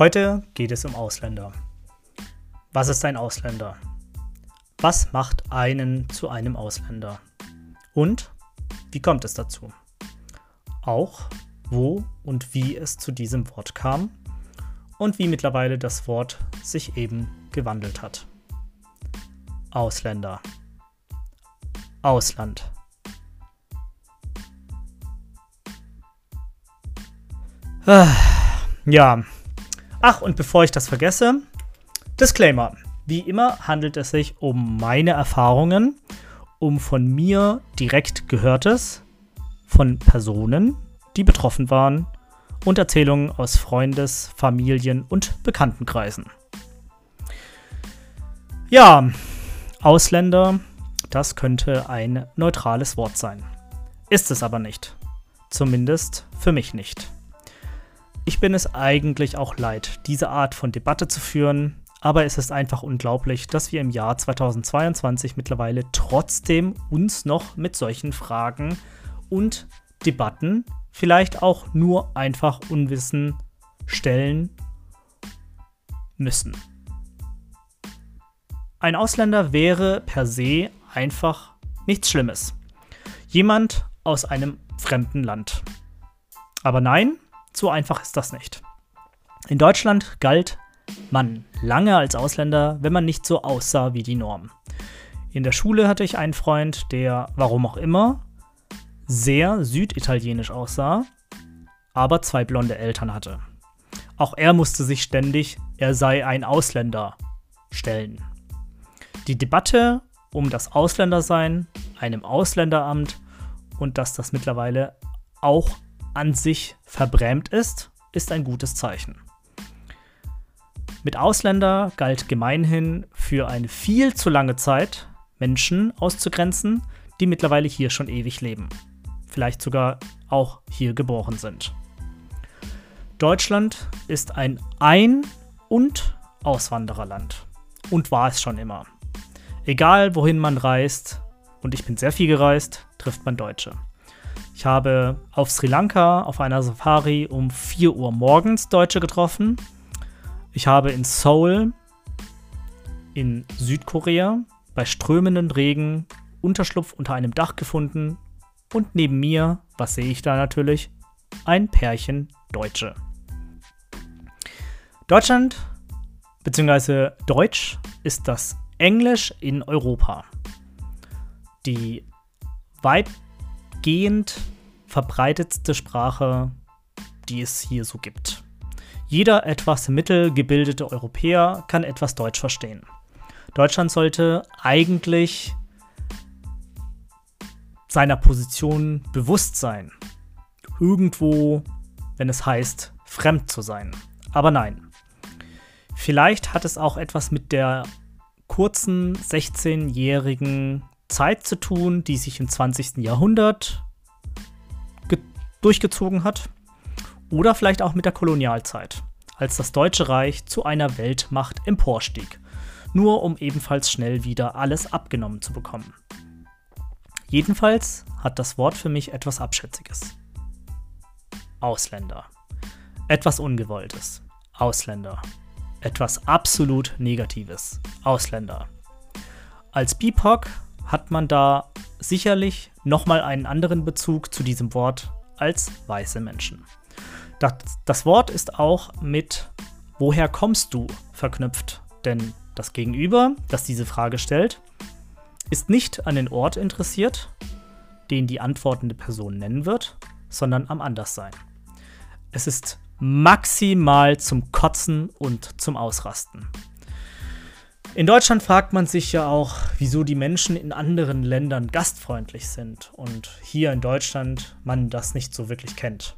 Heute geht es um Ausländer. Was ist ein Ausländer? Was macht einen zu einem Ausländer? Und wie kommt es dazu? Auch wo und wie es zu diesem Wort kam und wie mittlerweile das Wort sich eben gewandelt hat. Ausländer. Ausland. Ah, ja, Ach, und bevor ich das vergesse, Disclaimer. Wie immer handelt es sich um meine Erfahrungen, um von mir direkt Gehörtes von Personen, die betroffen waren, und Erzählungen aus Freundes-, Familien- und Bekanntenkreisen. Ja, Ausländer, das könnte ein neutrales Wort sein. Ist es aber nicht. Zumindest für mich nicht. Ich bin es eigentlich auch leid, diese Art von Debatte zu führen, aber es ist einfach unglaublich, dass wir im Jahr 2022 mittlerweile trotzdem uns noch mit solchen Fragen und Debatten, vielleicht auch nur einfach Unwissen stellen müssen. Ein Ausländer wäre per se einfach nichts Schlimmes. Jemand aus einem fremden Land. Aber nein, so einfach ist das nicht. In Deutschland galt man lange als Ausländer, wenn man nicht so aussah wie die Norm. In der Schule hatte ich einen Freund, der, warum auch immer, sehr süditalienisch aussah, aber zwei blonde Eltern hatte. Auch er musste sich ständig, er sei ein Ausländer, stellen. Die Debatte um das Ausländersein, einem Ausländeramt und dass das mittlerweile auch an sich verbrämt ist, ist ein gutes Zeichen. Mit Ausländer galt gemeinhin für eine viel zu lange Zeit Menschen auszugrenzen, die mittlerweile hier schon ewig leben. Vielleicht sogar auch hier geboren sind. Deutschland ist ein Ein- und Auswandererland. Und war es schon immer. Egal wohin man reist, und ich bin sehr viel gereist, trifft man Deutsche. Ich habe auf Sri Lanka auf einer Safari um 4 Uhr morgens Deutsche getroffen. Ich habe in Seoul in Südkorea bei strömenden Regen Unterschlupf unter einem Dach gefunden und neben mir, was sehe ich da natürlich? Ein Pärchen Deutsche. Deutschland bzw. Deutsch ist das Englisch in Europa. Die weit weitgehend verbreitetste Sprache, die es hier so gibt. Jeder etwas mittelgebildete Europäer kann etwas Deutsch verstehen. Deutschland sollte eigentlich seiner Position bewusst sein. Irgendwo, wenn es heißt, fremd zu sein. Aber nein. Vielleicht hat es auch etwas mit der kurzen 16-jährigen Zeit zu tun, die sich im 20. Jahrhundert durchgezogen hat. Oder vielleicht auch mit der Kolonialzeit, als das Deutsche Reich zu einer Weltmacht emporstieg, nur um ebenfalls schnell wieder alles abgenommen zu bekommen. Jedenfalls hat das Wort für mich etwas Abschätziges. Ausländer. Etwas Ungewolltes. Ausländer. Etwas absolut Negatives. Ausländer. Als BIPOC hat man da sicherlich nochmal einen anderen Bezug zu diesem Wort als weiße Menschen. Das, das Wort ist auch mit Woher kommst du verknüpft, denn das Gegenüber, das diese Frage stellt, ist nicht an den Ort interessiert, den die antwortende Person nennen wird, sondern am Anderssein. Es ist maximal zum Kotzen und zum Ausrasten. In Deutschland fragt man sich ja auch, wieso die Menschen in anderen Ländern gastfreundlich sind und hier in Deutschland man das nicht so wirklich kennt.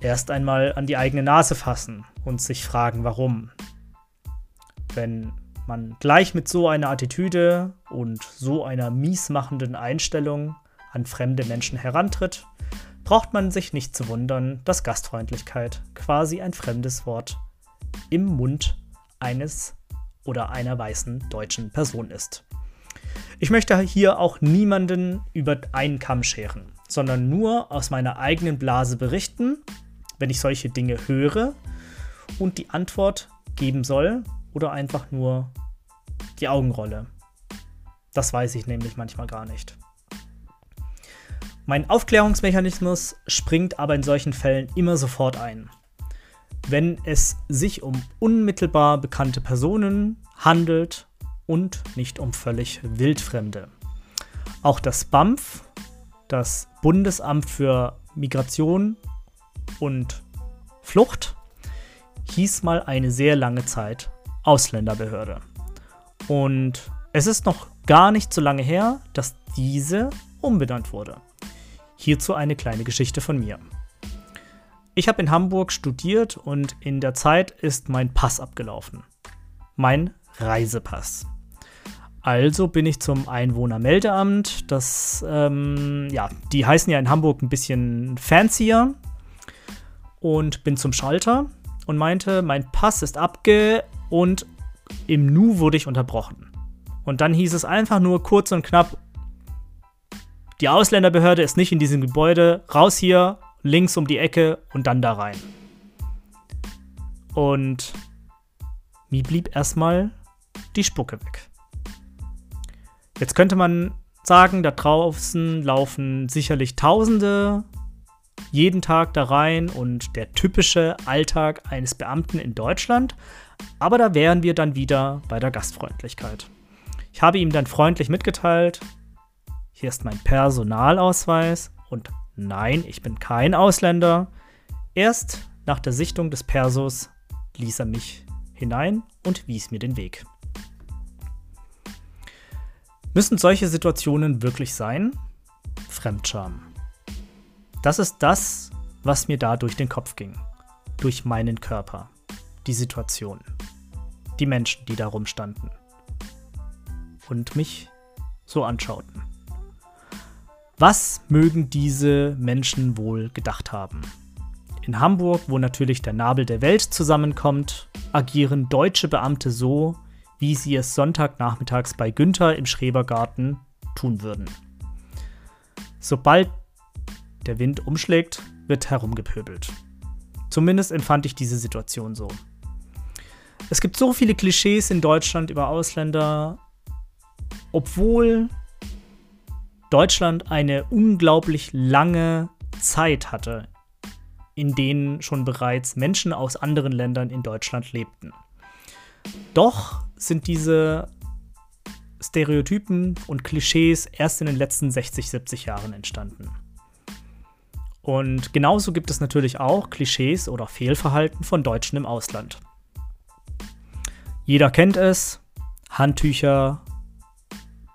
Erst einmal an die eigene Nase fassen und sich fragen, warum. Wenn man gleich mit so einer Attitüde und so einer miesmachenden Einstellung an fremde Menschen herantritt, braucht man sich nicht zu wundern, dass Gastfreundlichkeit quasi ein fremdes Wort im Mund eines oder einer weißen deutschen Person ist. Ich möchte hier auch niemanden über einen Kamm scheren, sondern nur aus meiner eigenen Blase berichten, wenn ich solche Dinge höre und die Antwort geben soll oder einfach nur die Augenrolle. Das weiß ich nämlich manchmal gar nicht. Mein Aufklärungsmechanismus springt aber in solchen Fällen immer sofort ein wenn es sich um unmittelbar bekannte Personen handelt und nicht um völlig wildfremde. Auch das BAMF, das Bundesamt für Migration und Flucht, hieß mal eine sehr lange Zeit Ausländerbehörde. Und es ist noch gar nicht so lange her, dass diese umbenannt wurde. Hierzu eine kleine Geschichte von mir. Ich habe in Hamburg studiert und in der Zeit ist mein Pass abgelaufen. Mein Reisepass. Also bin ich zum Einwohnermeldeamt. Das, ähm, ja, die heißen ja in Hamburg ein bisschen fancier. Und bin zum Schalter und meinte, mein Pass ist abge und im Nu wurde ich unterbrochen. Und dann hieß es einfach nur kurz und knapp, die Ausländerbehörde ist nicht in diesem Gebäude, raus hier, links um die Ecke und dann da rein. Und mir blieb erstmal die Spucke weg. Jetzt könnte man sagen, da draußen laufen sicherlich Tausende jeden Tag da rein und der typische Alltag eines Beamten in Deutschland. Aber da wären wir dann wieder bei der Gastfreundlichkeit. Ich habe ihm dann freundlich mitgeteilt, hier ist mein Personalausweis und Nein, ich bin kein Ausländer. Erst nach der Sichtung des Persos ließ er mich hinein und wies mir den Weg. Müssen solche Situationen wirklich sein? Fremdscham. Das ist das, was mir da durch den Kopf ging. Durch meinen Körper. Die Situation. Die Menschen, die da rumstanden. Und mich so anschauten. Was mögen diese Menschen wohl gedacht haben? In Hamburg, wo natürlich der Nabel der Welt zusammenkommt, agieren deutsche Beamte so, wie sie es Sonntagnachmittags bei Günther im Schrebergarten tun würden. Sobald der Wind umschlägt, wird herumgepöbelt. Zumindest empfand ich diese Situation so. Es gibt so viele Klischees in Deutschland über Ausländer, obwohl Deutschland eine unglaublich lange Zeit hatte, in denen schon bereits Menschen aus anderen Ländern in Deutschland lebten. Doch sind diese Stereotypen und Klischees erst in den letzten 60, 70 Jahren entstanden. Und genauso gibt es natürlich auch Klischees oder Fehlverhalten von Deutschen im Ausland. Jeder kennt es, Handtücher,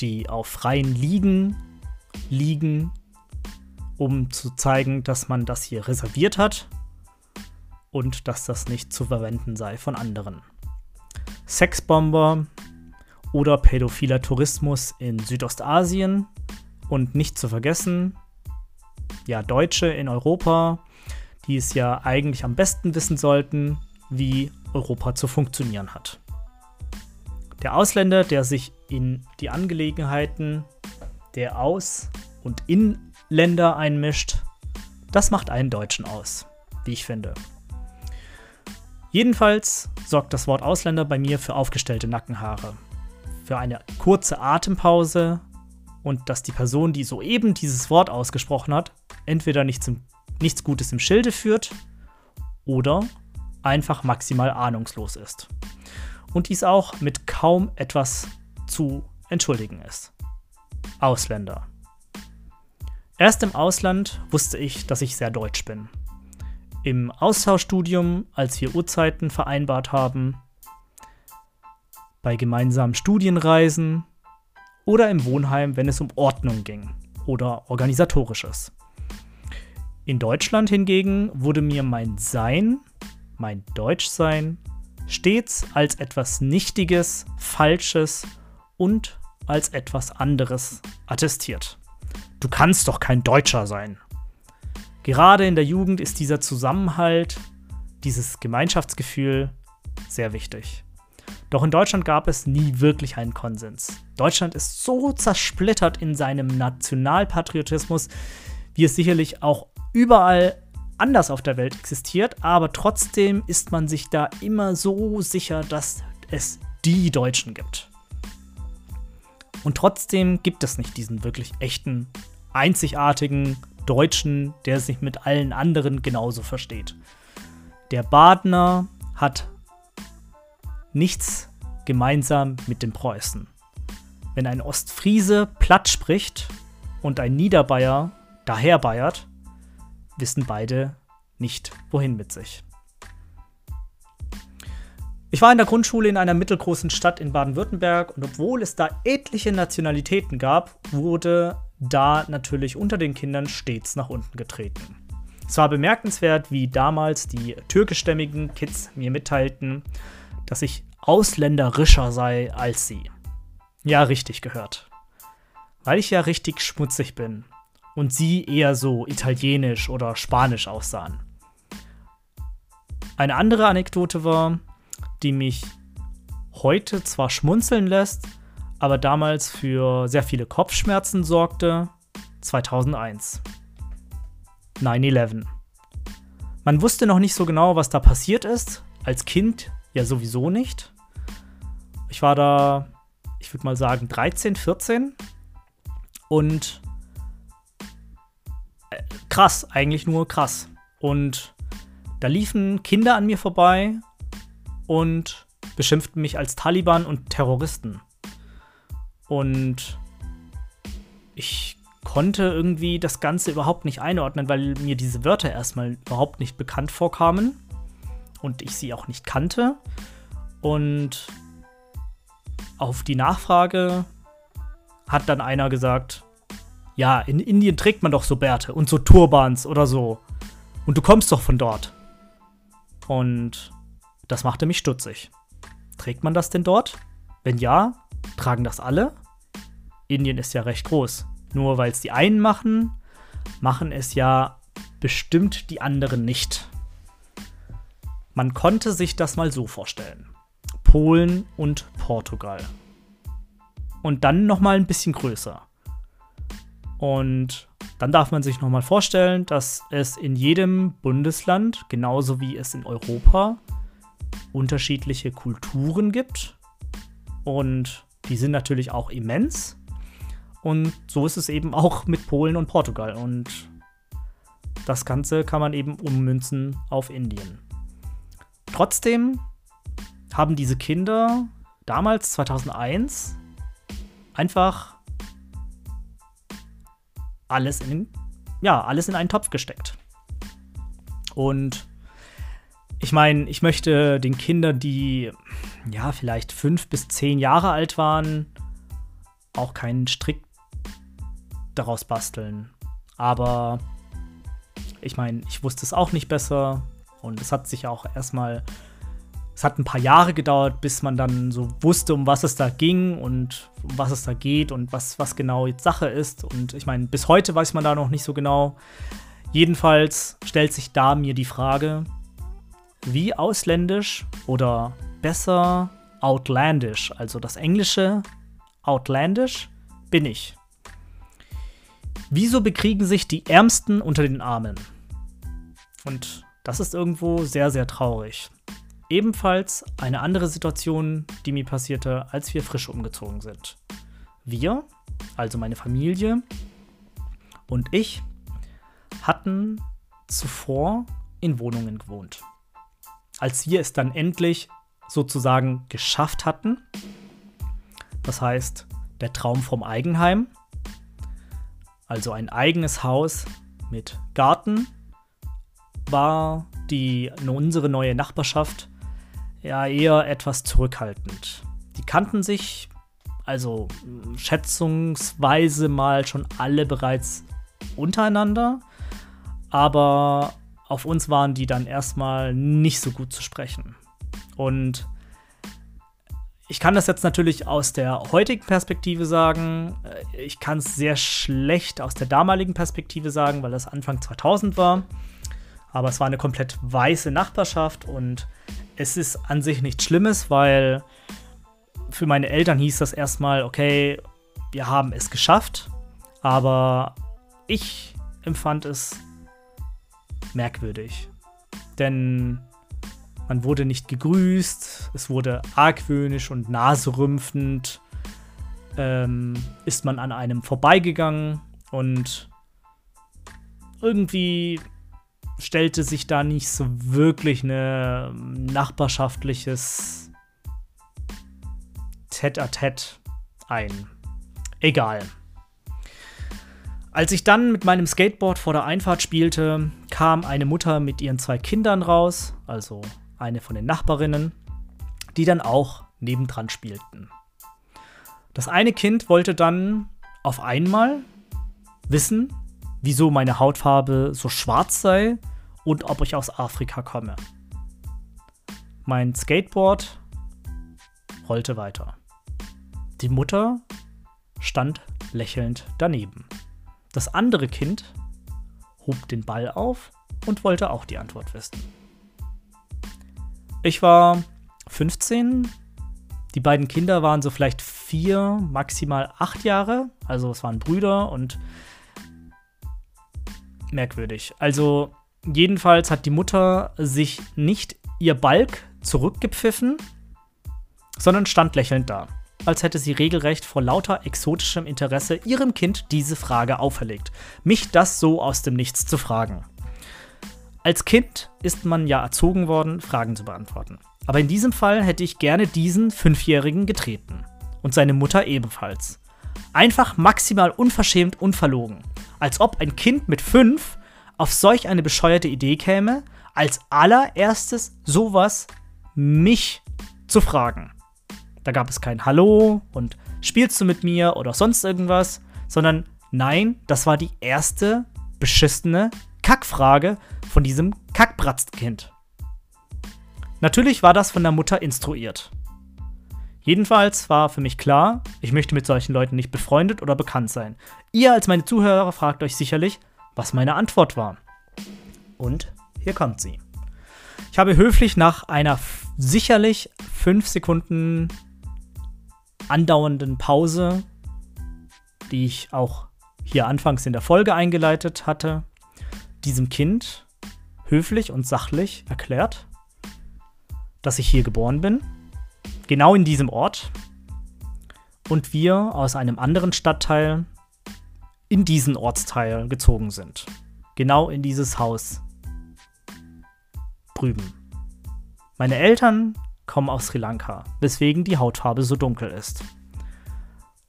die auf freien Liegen liegen, um zu zeigen, dass man das hier reserviert hat und dass das nicht zu verwenden sei von anderen. Sexbomber oder pädophiler Tourismus in Südostasien und nicht zu vergessen, ja, Deutsche in Europa, die es ja eigentlich am besten wissen sollten, wie Europa zu funktionieren hat. Der Ausländer, der sich in die Angelegenheiten der Aus- und Inländer einmischt, das macht einen Deutschen aus, wie ich finde. Jedenfalls sorgt das Wort Ausländer bei mir für aufgestellte Nackenhaare, für eine kurze Atempause und dass die Person, die soeben dieses Wort ausgesprochen hat, entweder nichts, nichts Gutes im Schilde führt oder einfach maximal ahnungslos ist. Und dies auch mit kaum etwas zu entschuldigen ist. Ausländer. Erst im Ausland wusste ich, dass ich sehr deutsch bin. Im Austauschstudium, als wir Uhrzeiten vereinbart haben, bei gemeinsamen Studienreisen oder im Wohnheim, wenn es um Ordnung ging oder organisatorisches. In Deutschland hingegen wurde mir mein Sein, mein Deutschsein, stets als etwas Nichtiges, Falsches und als etwas anderes attestiert. Du kannst doch kein Deutscher sein. Gerade in der Jugend ist dieser Zusammenhalt, dieses Gemeinschaftsgefühl sehr wichtig. Doch in Deutschland gab es nie wirklich einen Konsens. Deutschland ist so zersplittert in seinem Nationalpatriotismus, wie es sicherlich auch überall anders auf der Welt existiert, aber trotzdem ist man sich da immer so sicher, dass es die Deutschen gibt. Und trotzdem gibt es nicht diesen wirklich echten, einzigartigen Deutschen, der sich mit allen anderen genauso versteht. Der Badner hat nichts gemeinsam mit dem Preußen. Wenn ein Ostfriese platt spricht und ein Niederbayer daherbayert, wissen beide nicht, wohin mit sich. Ich war in der Grundschule in einer mittelgroßen Stadt in Baden-Württemberg und obwohl es da etliche Nationalitäten gab, wurde da natürlich unter den Kindern stets nach unten getreten. Es war bemerkenswert, wie damals die türkischstämmigen Kids mir mitteilten, dass ich ausländerischer sei als sie. Ja, richtig gehört. Weil ich ja richtig schmutzig bin und sie eher so italienisch oder spanisch aussahen. Eine andere Anekdote war, die mich heute zwar schmunzeln lässt, aber damals für sehr viele Kopfschmerzen sorgte, 2001. 9-11. Man wusste noch nicht so genau, was da passiert ist. Als Kind ja sowieso nicht. Ich war da, ich würde mal sagen, 13, 14. Und äh, krass, eigentlich nur krass. Und da liefen Kinder an mir vorbei und beschimpften mich als Taliban und Terroristen. Und ich konnte irgendwie das Ganze überhaupt nicht einordnen, weil mir diese Wörter erstmal überhaupt nicht bekannt vorkamen und ich sie auch nicht kannte. Und auf die Nachfrage hat dann einer gesagt, ja, in Indien trägt man doch so Bärte und so Turbans oder so. Und du kommst doch von dort. Und das machte mich stutzig. Trägt man das denn dort? Wenn ja, tragen das alle? Indien ist ja recht groß. Nur weil es die einen machen, machen es ja bestimmt die anderen nicht. Man konnte sich das mal so vorstellen. Polen und Portugal. Und dann noch mal ein bisschen größer. Und dann darf man sich noch mal vorstellen, dass es in jedem Bundesland, genauso wie es in Europa, unterschiedliche Kulturen gibt. Und die sind natürlich auch immens. Und so ist es eben auch mit Polen und Portugal. Und das Ganze kann man eben ummünzen auf Indien. Trotzdem haben diese Kinder damals, 2001, einfach alles in, ja, alles in einen Topf gesteckt. Und ich meine, ich möchte den Kindern, die ja vielleicht fünf bis zehn Jahre alt waren, auch keinen Strick daraus basteln. Aber ich meine, ich wusste es auch nicht besser. Und es hat sich auch erstmal, es hat ein paar Jahre gedauert, bis man dann so wusste, um was es da ging und um was es da geht und was, was genau jetzt Sache ist. Und ich meine, bis heute weiß man da noch nicht so genau. Jedenfalls stellt sich da mir die Frage, wie ausländisch oder besser outlandish, also das englische outlandish, bin ich. Wieso bekriegen sich die Ärmsten unter den Armen? Und das ist irgendwo sehr, sehr traurig. Ebenfalls eine andere Situation, die mir passierte, als wir frisch umgezogen sind. Wir, also meine Familie und ich, hatten zuvor in Wohnungen gewohnt. Als wir es dann endlich sozusagen geschafft hatten, das heißt der Traum vom Eigenheim, also ein eigenes Haus mit Garten, war die unsere neue Nachbarschaft ja eher etwas zurückhaltend. Die kannten sich, also schätzungsweise mal schon alle bereits untereinander, aber auf uns waren die dann erstmal nicht so gut zu sprechen. Und ich kann das jetzt natürlich aus der heutigen Perspektive sagen. Ich kann es sehr schlecht aus der damaligen Perspektive sagen, weil das Anfang 2000 war. Aber es war eine komplett weiße Nachbarschaft und es ist an sich nichts Schlimmes, weil für meine Eltern hieß das erstmal, okay, wir haben es geschafft. Aber ich empfand es merkwürdig. Denn man wurde nicht gegrüßt, es wurde argwöhnisch und naserümpfend, ähm, ist man an einem vorbeigegangen und irgendwie stellte sich da nicht so wirklich ein nachbarschaftliches Tête-à-Tête ein. Egal. Als ich dann mit meinem Skateboard vor der Einfahrt spielte, kam eine Mutter mit ihren zwei Kindern raus, also eine von den Nachbarinnen, die dann auch nebendran spielten. Das eine Kind wollte dann auf einmal wissen, wieso meine Hautfarbe so schwarz sei und ob ich aus Afrika komme. Mein Skateboard rollte weiter. Die Mutter stand lächelnd daneben. Das andere Kind hob den Ball auf und wollte auch die Antwort wissen. Ich war 15. Die beiden Kinder waren so vielleicht vier, maximal acht Jahre. Also es waren Brüder und merkwürdig. Also jedenfalls hat die Mutter sich nicht ihr Balk zurückgepfiffen, sondern stand lächelnd da als hätte sie regelrecht vor lauter exotischem Interesse ihrem Kind diese Frage auferlegt. Mich das so aus dem Nichts zu fragen. Als Kind ist man ja erzogen worden, Fragen zu beantworten. Aber in diesem Fall hätte ich gerne diesen Fünfjährigen getreten. Und seine Mutter ebenfalls. Einfach maximal unverschämt unverlogen. Als ob ein Kind mit fünf auf solch eine bescheuerte Idee käme, als allererstes sowas mich zu fragen. Da gab es kein Hallo und spielst du mit mir oder sonst irgendwas, sondern nein, das war die erste beschissene Kackfrage von diesem Kackbratzkind. Natürlich war das von der Mutter instruiert. Jedenfalls war für mich klar, ich möchte mit solchen Leuten nicht befreundet oder bekannt sein. Ihr als meine Zuhörer fragt euch sicherlich, was meine Antwort war. Und hier kommt sie. Ich habe höflich nach einer sicherlich fünf Sekunden andauernden Pause, die ich auch hier anfangs in der Folge eingeleitet hatte, diesem Kind höflich und sachlich erklärt, dass ich hier geboren bin, genau in diesem Ort, und wir aus einem anderen Stadtteil in diesen Ortsteil gezogen sind. Genau in dieses Haus drüben. Meine Eltern kommen aus Sri Lanka, weswegen die Hautfarbe so dunkel ist.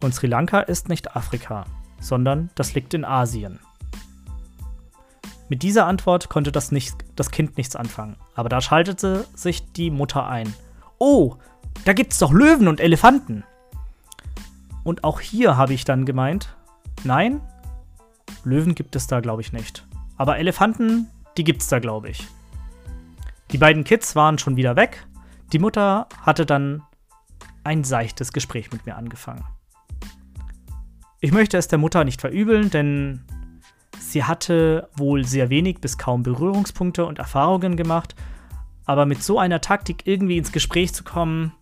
Und Sri Lanka ist nicht Afrika, sondern das liegt in Asien. Mit dieser Antwort konnte das, nicht, das Kind nichts anfangen, aber da schaltete sich die Mutter ein. Oh, da gibt's doch Löwen und Elefanten. Und auch hier habe ich dann gemeint, nein, Löwen gibt es da, glaube ich, nicht. Aber Elefanten, die gibt's da, glaube ich. Die beiden Kids waren schon wieder weg die Mutter hatte dann ein seichtes Gespräch mit mir angefangen. Ich möchte es der Mutter nicht verübeln, denn sie hatte wohl sehr wenig bis kaum Berührungspunkte und Erfahrungen gemacht, aber mit so einer Taktik irgendwie ins Gespräch zu kommen,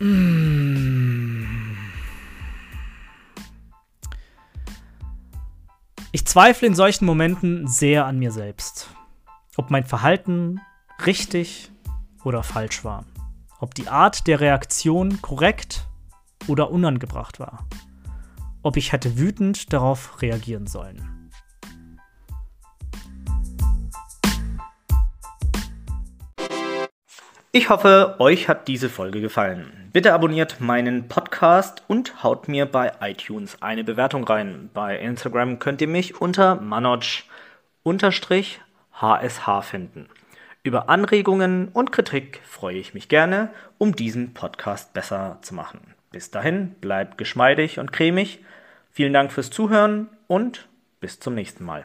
mm. ich zweifle in solchen Momenten sehr an mir selbst. Ob mein Verhalten richtig oder falsch war. Ob die Art der Reaktion korrekt oder unangebracht war. Ob ich hätte wütend darauf reagieren sollen. Ich hoffe, euch hat diese Folge gefallen. Bitte abonniert meinen Podcast und haut mir bei iTunes eine Bewertung rein. Bei Instagram könnt ihr mich unter manoj-hsh finden. Über Anregungen und Kritik freue ich mich gerne, um diesen Podcast besser zu machen. Bis dahin, bleibt geschmeidig und cremig. Vielen Dank fürs Zuhören und bis zum nächsten Mal.